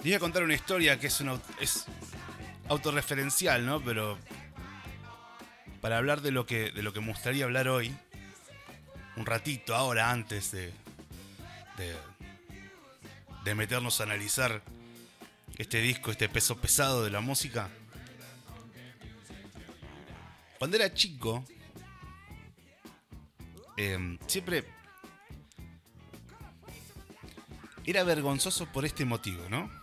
Les voy a contar una historia que es, una, es autorreferencial, ¿no? Pero para hablar de lo, que, de lo que me gustaría hablar hoy, un ratito ahora antes de, de, de meternos a analizar este disco, este peso pesado de la música. Cuando era chico, eh, siempre era vergonzoso por este motivo, ¿no?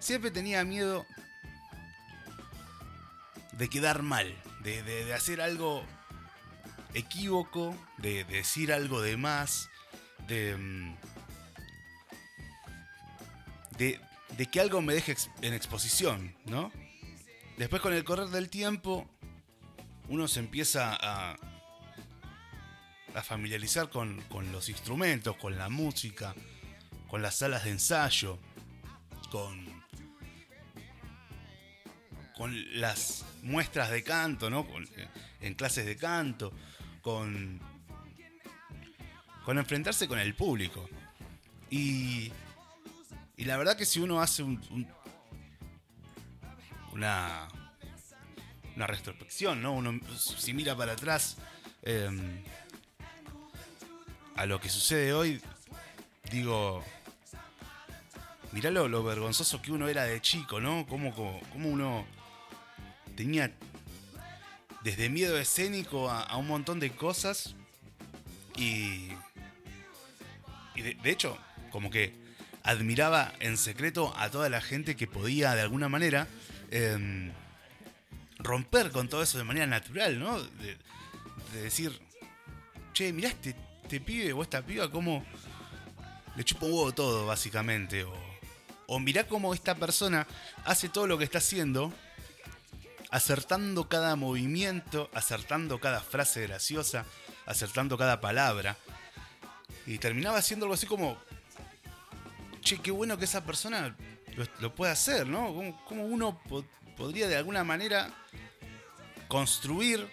Siempre tenía miedo de quedar mal, de, hacer algo equívoco, de, de decir algo de más, de, mm, de, que algo me deje en exposición, ¿no? Después con el correr del tiempo, uno se empieza a, a familiarizar con, con los instrumentos, con la música, con las salas de ensayo, con, con las muestras de canto, ¿no? Con- eh, en clases de canto, con, con enfrentarse con el público. Y, y la verdad que si uno hace un- un- una, una retrospección, ¿no? Uno si mira para atrás em, a lo que sucede hoy, digo, mirá lo, lo vergonzoso que uno era de chico, ¿no? Cómo, cómo, cómo uno tenía desde miedo escénico a, un montón de cosas y, y de, hecho, como que admiraba en secreto a toda la gente que podía de alguna manera em, romper con todo eso de manera natural, ¿no? De, de decir, che, mirá este, este pibe o esta piba como le chupa un huevo todo, básicamente. O, o mirá cómo esta persona hace todo lo que está haciendo, acertando cada movimiento, acertando cada frase graciosa, acertando cada palabra. Y terminaba haciendo algo así como, che, qué bueno que esa persona lo, lo pueda hacer, ¿no? ¿Cómo, cómo uno po- podría de alguna manera construir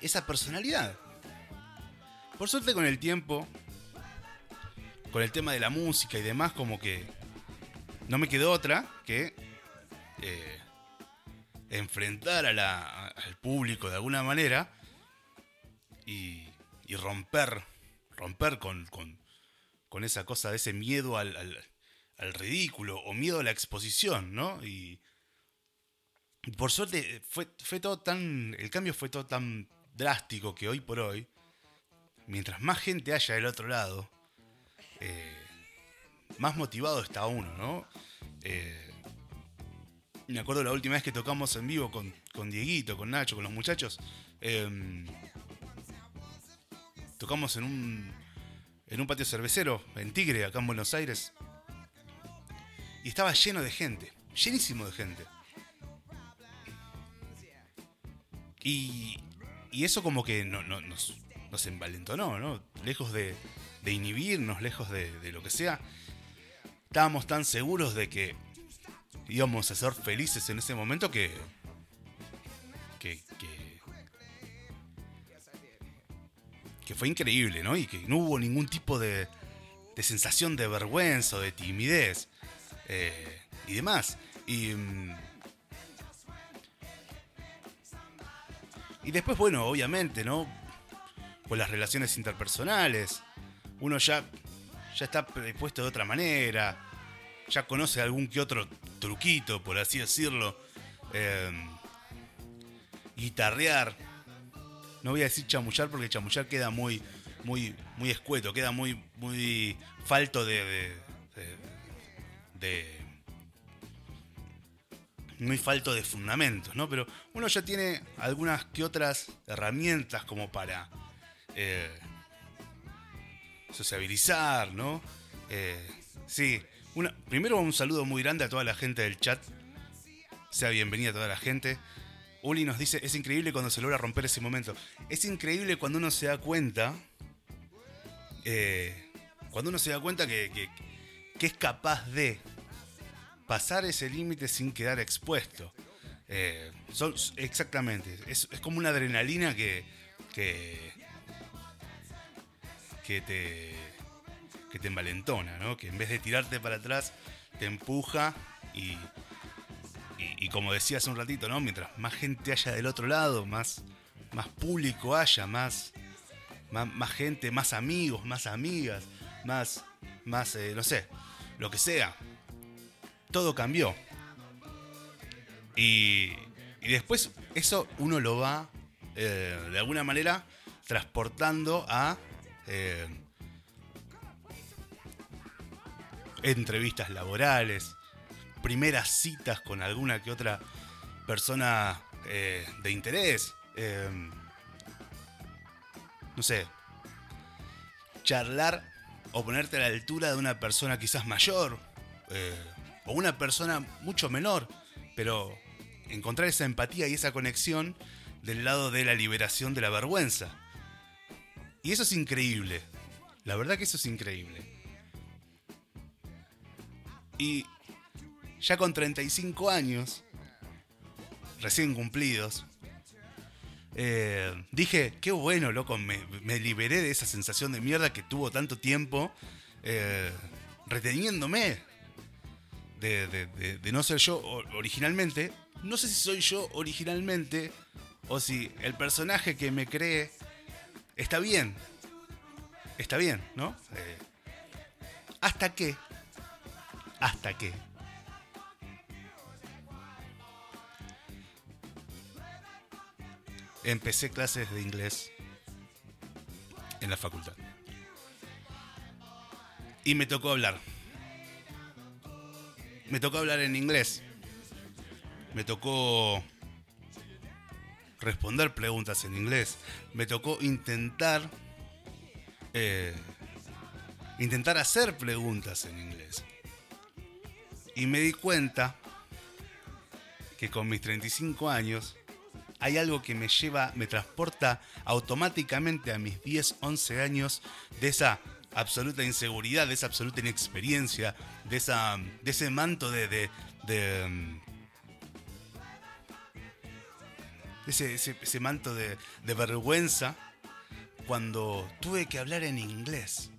esa personalidad? Por suerte con el tiempo, con el tema de la música y demás, como que no me quedó otra que eh, enfrentar al público de alguna manera y, romper, romper con, con- esa cosa de ese miedo al, al- ridículo o miedo a la exposición, ¿no? Y, y por suerte fue, fue todo tan, el cambio fue todo tan drástico que hoy por hoy, mientras más gente haya del otro lado, eh, más motivado está uno, ¿no? Eh, me acuerdo la última vez que tocamos en vivo con, con Dieguito, con Nacho, con los muchachos. eh, tocamos en un, en un patio cervecero, en Tigre, acá en Buenos Aires. Y estaba lleno de gente, llenísimo de gente. Y, y eso como que no- no- nos, nos envalentonó, ¿no? Lejos de, de inhibirnos, lejos de, de lo que sea. Estábamos tan seguros de que íbamos a ser felices en ese momento que... que, que que fue increíble, ¿no? Y que no hubo ningún tipo de, de sensación de vergüenza o de timidez eh, y demás. Y, mm, y después, bueno, obviamente, ¿no? Con las relaciones interpersonales, uno ya, ya está predispuesto de otra manera, ya conoce algún que otro truquito, por así decirlo. eh, guitarrear, no voy a decir chamullar porque chamullar queda muy, muy, muy escueto, queda muy, muy falto de, de, de- de- muy falto de fundamentos, ¿no? Pero uno ya tiene algunas que otras herramientas como para eh, sociabilizar, ¿no? Eh, sí, una, primero un saludo muy grande a toda la gente del chat. Sea bienvenida a toda la gente. Uli nos dice, es increíble cuando se logra romper ese momento. Es increíble cuando uno se da cuenta, eh, cuando uno se da cuenta que, que- es capaz de pasar ese límite sin quedar expuesto. Eh, exactamente, es, como una adrenalina que te, que te envalentona, ¿no? Que en vez de tirarte para atrás, te empuja y, y, como decía hace un ratito, ¿no? Mientras más gente haya del otro lado, más, más público haya, más, más, gente, más amigos, más amigas, más, más eh, no sé, lo que sea. Todo cambió. Y, y después eso uno lo va, eh, de alguna manera, transportando a eh, entrevistas laborales, primeras citas con alguna que otra persona eh, de interés. Em, no sé, charlar o ponerte a la altura de una persona quizás mayor eh, o una persona mucho menor, pero encontrar esa empatía y esa conexión del lado de la liberación de la vergüenza. Y eso es increíble. La verdad que eso es increíble. Y ya con 35 años, recién cumplidos, eh, dije, qué bueno, loco, me, liberé de esa sensación de mierda que tuvo tanto tiempo eh, reteniéndome de, no ser yo originalmente. No sé si soy yo originalmente o si el personaje que me cree está bien. Está bien, ¿no? Eh, hasta que... Hasta que... Empecé clases de inglés en la facultad. Y me tocó hablar. Me tocó hablar en inglés. Me tocó responder preguntas en inglés. Me tocó intentar. Eh, intentar hacer preguntas en inglés. Y me di cuenta que con mis 35 años hay algo que me lleva, me transporta automáticamente a mis 10, 11 años de esa absoluta inseguridad, de esa absoluta inexperiencia, de, esa, de ese manto de, de, de ese, ese, manto de, de vergüenza cuando tuve que hablar en inglés.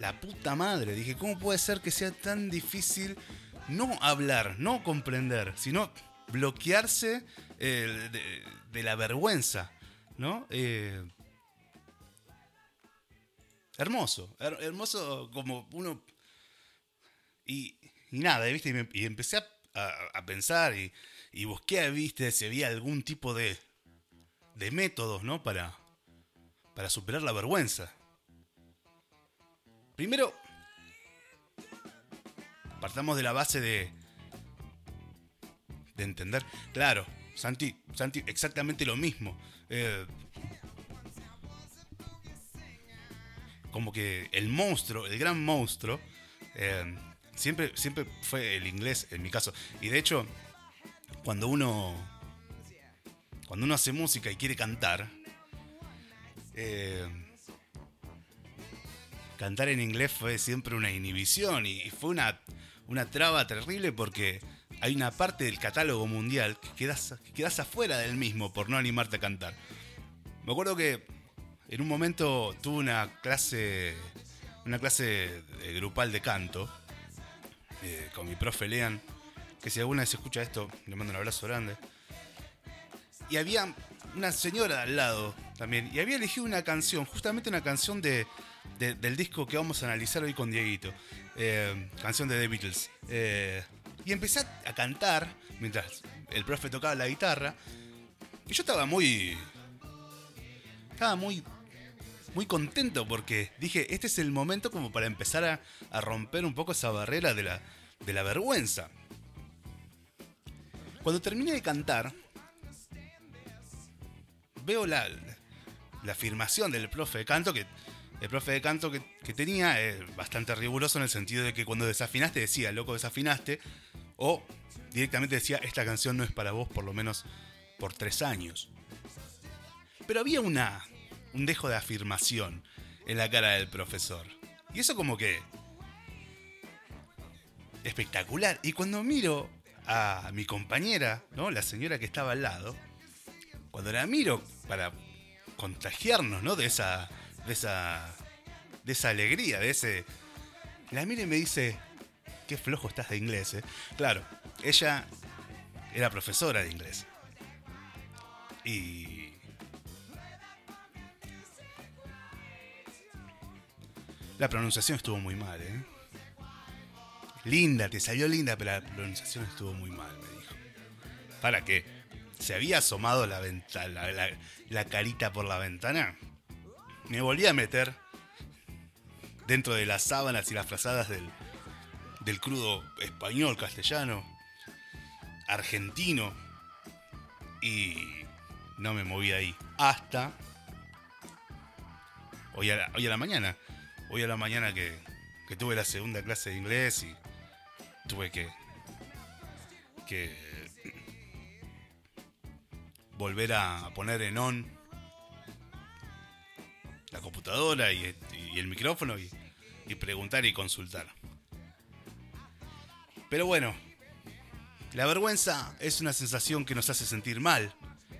La puta madre, dije, ¿cómo puede ser que sea tan difícil no hablar, no comprender, sino bloquearse eh, de, la vergüenza, ¿no? Eh, hermoso, hermoso como uno... Y, nada, ¿viste? Y, empecé a, pensar y, y, busqué, ¿viste? Si había algún tipo de, de métodos, ¿no? Para, para superar la vergüenza. Primero, partamos de la base de, de entender, claro, Santi, Santi, exactamente lo mismo. Eh, como que el monstruo, el gran monstruo, eh, siempre, siempre fue el inglés en mi caso. Y de hecho, cuando uno, cuando uno hace música y quiere cantar, eh, cantar en inglés fue siempre una inhibición y fue una, una traba terrible porque hay una parte del catálogo mundial que quedas, quedas afuera del mismo por no animarte a cantar. Me acuerdo que en un momento tuve una clase, una clase grupal de canto eh, con mi profe Lean, que si alguna vez escucha esto, le mando un abrazo grande. Y había una señora al lado también, y había elegido una canción, justamente una canción de, del disco que vamos a analizar hoy con Dieguito, eh, canción de The Beatles. Eh, y empecé a cantar mientras el profe tocaba la guitarra. Y yo estaba muy. Estaba muy. Muy contento porque dije, este es el momento como para empezar a, romper un poco esa barrera de la, de la vergüenza. Cuando terminé de cantar, veo la, la afirmación del profe de canto, que el profe de canto que, tenía es bastante riguroso en el sentido de que cuando desafinaste decía, loco, desafinaste, o directamente decía, esta canción no es para vos por lo menos por tres años. Pero había una, un dejo de afirmación en la cara del profesor. Y eso como que... Espectacular. Y cuando miro a mi compañera, ¿no? La señora que estaba al lado, cuando la miro para contagiarnos, ¿no? De esa, de esa, de esa alegría, de ese... La mira y me dice, qué flojo estás de inglés, ¿eh? Claro, ella era profesora de inglés. Y... La pronunciación estuvo muy mal, ¿eh? Linda, te salió linda, pero la pronunciación estuvo muy mal, me dijo. ¿Para qué? Se había asomado la, ventana, la, carita por la ventana. Me volví a meter dentro de las sábanas y las frazadas del, del crudo español, castellano, argentino. Y no me moví ahí. Hasta hoy a la, hoy a la mañana. Hoy a la mañana que, que tuve la segunda clase de inglés y tuve que, que volver a poner en on y, el micrófono y, y preguntar y consultar. Pero bueno, la vergüenza es una sensación que nos hace sentir mal,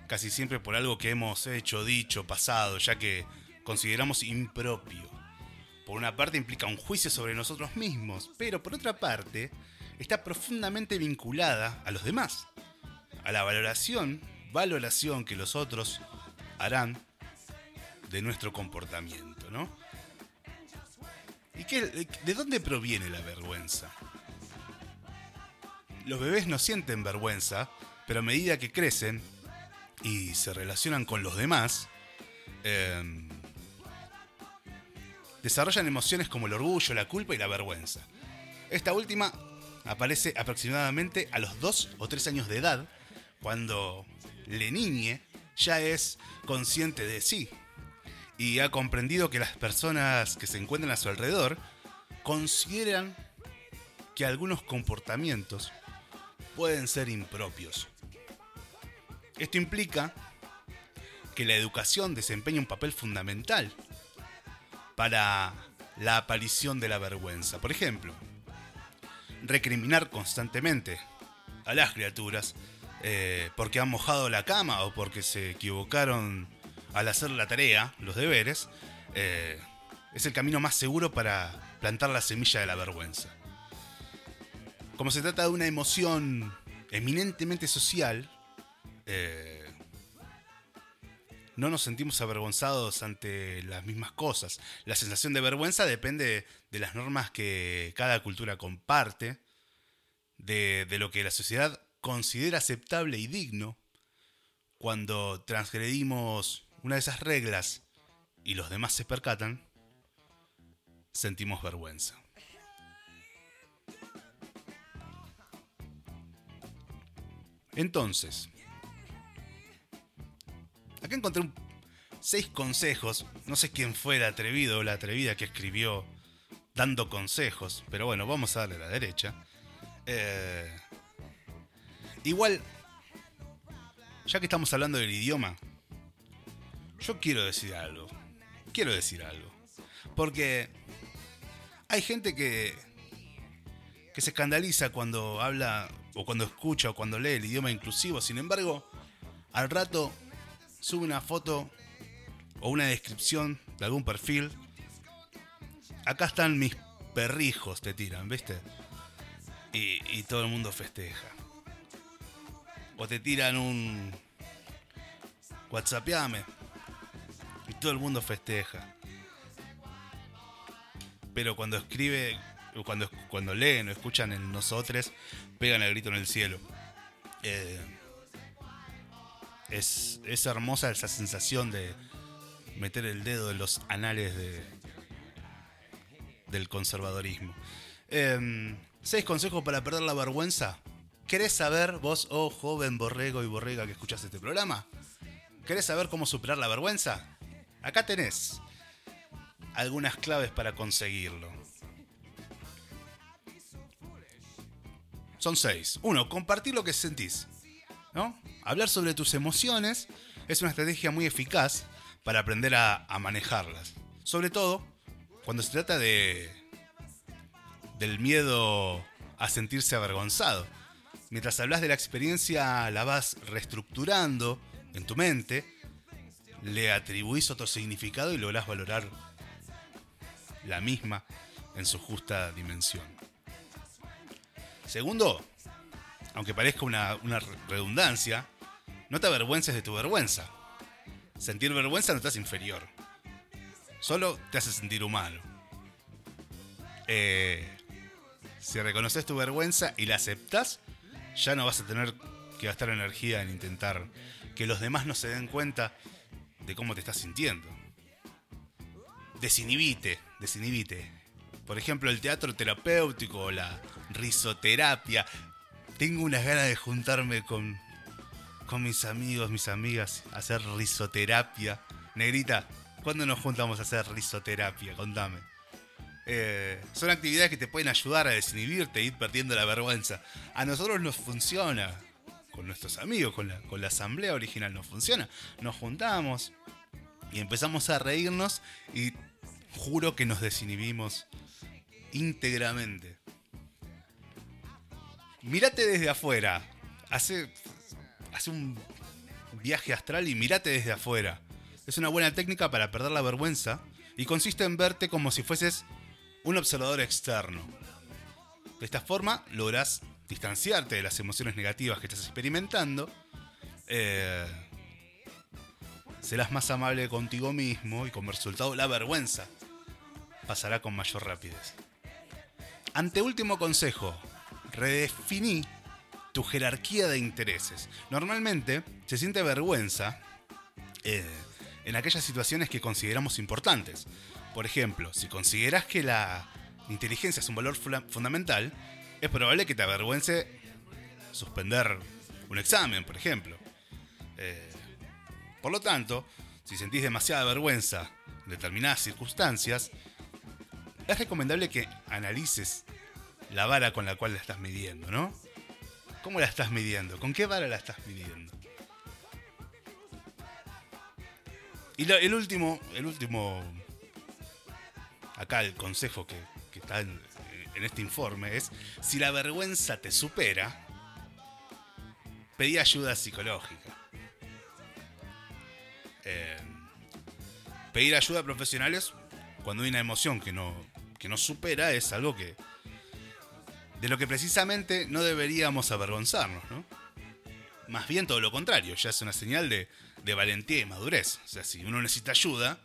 casi siempre por algo que hemos hecho, dicho, pasado, ya que consideramos impropio. Por una parte implica un juicio sobre nosotros mismos, pero por otra parte está profundamente vinculada a los demás, a la valoración, valoración que los otros harán de nuestro comportamiento, ¿no? ¿Y qué, de dónde proviene la vergüenza? Los bebés no sienten vergüenza, pero a medida que crecen y se relacionan con los demás, em, desarrollan emociones como el orgullo, la culpa y la vergüenza. Esta última aparece aproximadamente a los 2 o 3 años de edad, cuando le niñe ya es consciente de sí y ha comprendido que las personas que se encuentran a su alrededor consideran que algunos comportamientos pueden ser impropios. Esto implica que la educación desempeña un papel fundamental para la aparición de la vergüenza. Por ejemplo, recriminar constantemente a las criaturas eh, porque han mojado la cama o porque se equivocaron al hacer la tarea, los deberes, eh, es el camino más seguro para plantar la semilla de la vergüenza. Como se trata de una emoción eminentemente social, eh, no nos sentimos avergonzados ante las mismas cosas. La sensación de vergüenza depende de las normas que cada cultura comparte, de, lo que la sociedad considera aceptable y digno. Cuando transgredimos una de esas reglas y los demás se percatan, sentimos vergüenza. Entonces, Acá encontré seis consejos. No sé quién fue el atrevido o la atrevida que escribió dando consejos. Pero bueno, vamos a darle a la derecha. Eh, igual, ya que estamos hablando del idioma, yo quiero decir algo. Quiero decir algo. Porque hay gente que, que se escandaliza cuando habla o cuando escucha o cuando lee el idioma inclusivo. Sin embargo, al rato sube una foto o una descripción de algún perfil. Acá están mis perrijos, te tiran, ¿viste? Y, todo el mundo festeja. O te tiran un WhatsAppame y todo el mundo festeja. Pero cuando escribe, cuando, cuando leen o escuchan en nosotros, pegan el grito en el cielo. Eh, es, hermosa esa sensación de meter el dedo en los anales de, del conservadorismo. Em, ¿Seis consejos para perder la vergüenza? ¿Querés saber, vos, oh joven borrego y borrega que escuchas este programa? ¿Querés saber cómo superar la vergüenza? Acá tenés algunas claves para conseguirlo. Son seis. Uno, compartir lo que sentís. ¿no? Hablar sobre tus emociones es una estrategia muy eficaz para aprender a, manejarlas. Sobre todo cuando se trata de del miedo a sentirse avergonzado. Mientras hablas de la experiencia, la vas reestructurando en tu mente, le atribuís otro significado y lográs valorar la misma en su justa dimensión. Segundo, aunque parezca una, redundancia, no te avergüences de tu vergüenza. Sentir vergüenza no te hace inferior. Solo te hace sentir humano. Eh, si reconoces tu vergüenza y la aceptas, ya no vas a tener que gastar energía en intentar que los demás no se den cuenta de cómo te estás sintiendo. Desinhibite, desinhibite. Por ejemplo, el teatro terapéutico o la risoterapia. Tengo unas ganas de juntarme con, con mis amigos, mis amigas, hacer risoterapia. Negrita, ¿cuándo nos juntamos a hacer risoterapia? Contame. Eh, son actividades que te pueden ayudar a desinhibirte ir perdiendo la vergüenza. A nosotros nos funciona. Con nuestros amigos, con la, con la asamblea original nos funciona. Nos juntamos y empezamos a reírnos y juro que nos desinhibimos íntegramente. Mírate desde afuera. Hace, hace un viaje astral y mírate desde afuera. Es una buena técnica para perder la vergüenza y consiste en verte como si fueses un observador externo. De esta forma logras distanciarte de las emociones negativas que estás experimentando. Eh, serás más amable contigo mismo y como resultado la vergüenza pasará con mayor rapidez. Anteúltimo consejo, redefiní tu jerarquía de intereses. Normalmente se siente vergüenza eh, en aquellas situaciones que consideramos importantes. Por ejemplo, si consideras que la inteligencia es un valor fundamental, es probable que te avergüence suspender un examen, por ejemplo. Eh, por lo tanto, si sentís demasiada vergüenza en determinadas circunstancias, es recomendable que analices la vara con la cual la estás midiendo, ¿no? ¿Cómo la estás midiendo? ¿Con qué vara la estás midiendo? Y el último, el último, acá el consejo que, está en, este informe es, si la vergüenza te supera, pedí ayuda psicológica. Eh, pedir ayuda a profesionales cuando hay una emoción que no, que no supera es algo que, de lo que precisamente no deberíamos avergonzarnos, ¿no? Más bien todo lo contrario, ya es una señal de, valentía y madurez. O sea, si uno necesita ayuda,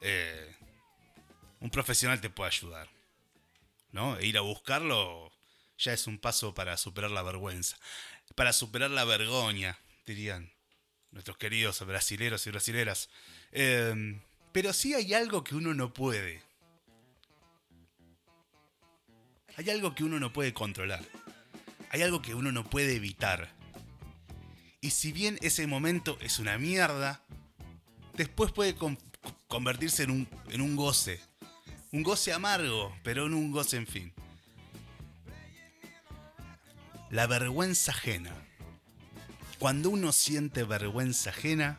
eh, un profesional te puede ayudar. ¿No? E ir a buscarlo ya es un paso para superar la vergüenza. Para superar la vergoña, dirían nuestros queridos brasileros y brasileras. Eh, pero sí hay algo que uno no puede. Hay algo que uno no puede controlar. Hay algo que uno no puede evitar. Y si bien ese momento es una mierda, después puede convertirse en un, en un goce. Un goce amargo, pero en un goce en fin. La vergüenza ajena. Cuando uno siente vergüenza ajena,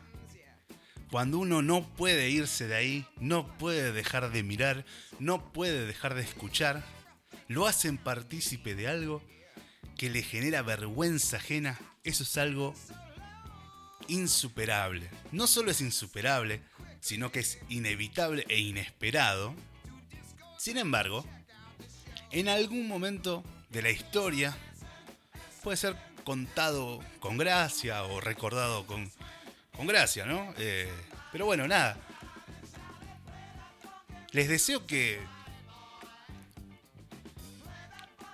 cuando uno no puede irse de ahí, no puede dejar de mirar, no puede dejar de escuchar, lo hacen partícipe de algo que le genera vergüenza ajena, eso es algo insuperable. No solo es insuperable, sino que es inevitable e inesperado. Sin embargo, en algún momento de la historia puede ser contado con gracia o recordado con, con gracia, ¿no? Eh, pero bueno, nada. Les deseo que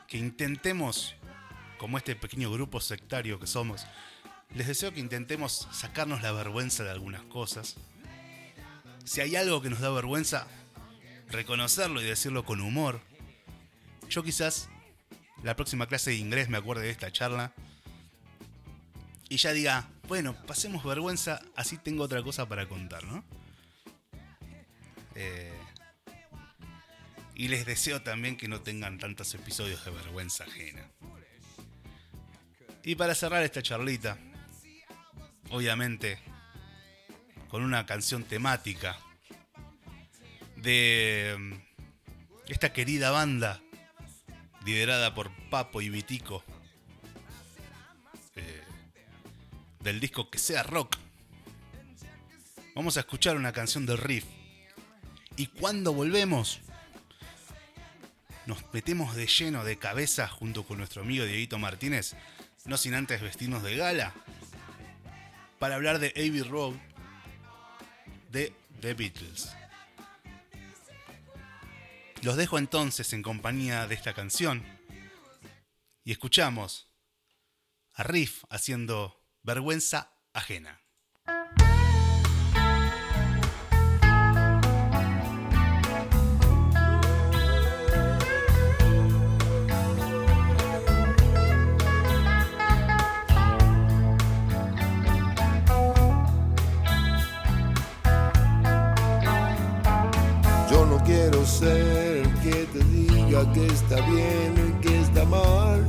que intentemos, como este pequeño grupo sectario que somos, les deseo que intentemos sacarnos la vergüenza de algunas cosas. Si hay algo que nos da vergüenza, reconocerlo y decirlo con humor. Yo quizás la próxima clase de inglés me acuerde de esta charla y ya diga, bueno, pasemos vergüenza, así tengo otra cosa para contar, ¿no? Eh, y les deseo también que no tengan tantos episodios de vergüenza ajena. Y para cerrar esta charlita, obviamente, con una canción temática de mm, esta querida banda liderada por Papo y Vitico eh, del disco Que sea rock. Vamos a escuchar una canción del riff. Y cuando volvemos, nos metemos de lleno de cabeza junto con nuestro amigo Dieguito Martínez, no sin antes vestirnos de gala, para hablar de Abbey Road de The Beatles. Los dejo entonces en compañía de esta canción y escuchamos a Riff haciendo vergüenza ajena. Yo no quiero ser que está bien y que está mal.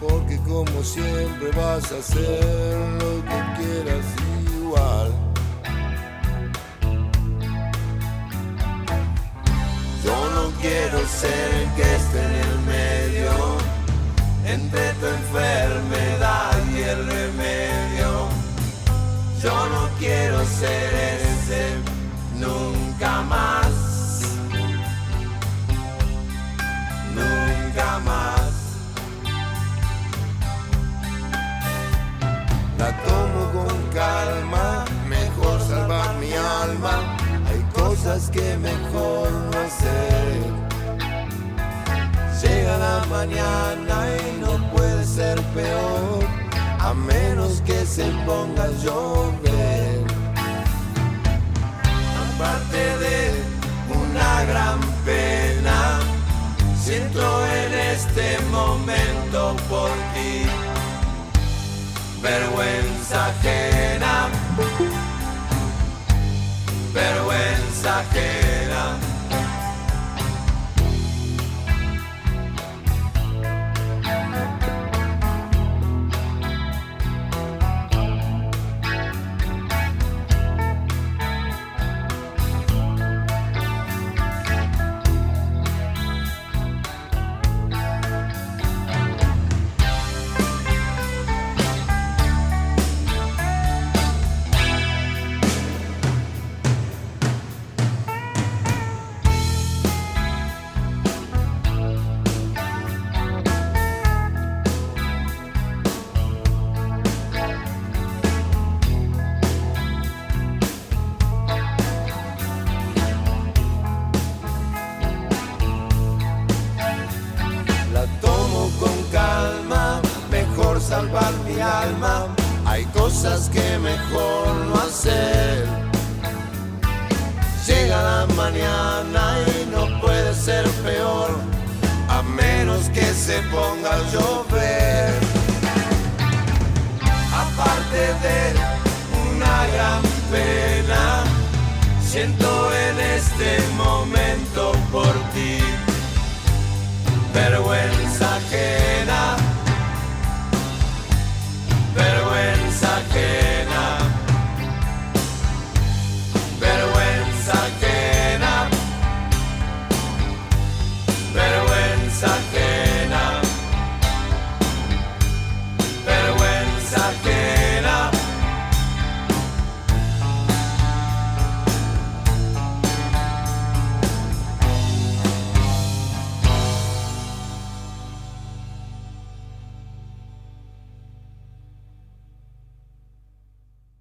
Porque como siempre vas a hacer lo que quieras igual. Yo no quiero ser el que esté en el medio entre tu enfermedad y el remedio. Yo no quiero ser ese Hay cosas que mejor no hacer. Llega la mañana y no puede ser peor, a menos que se ponga a llover. Aparte de una gran pena, siento en este momento por ti vergüenza ajena, siento en este momento por ti. Vergüenza que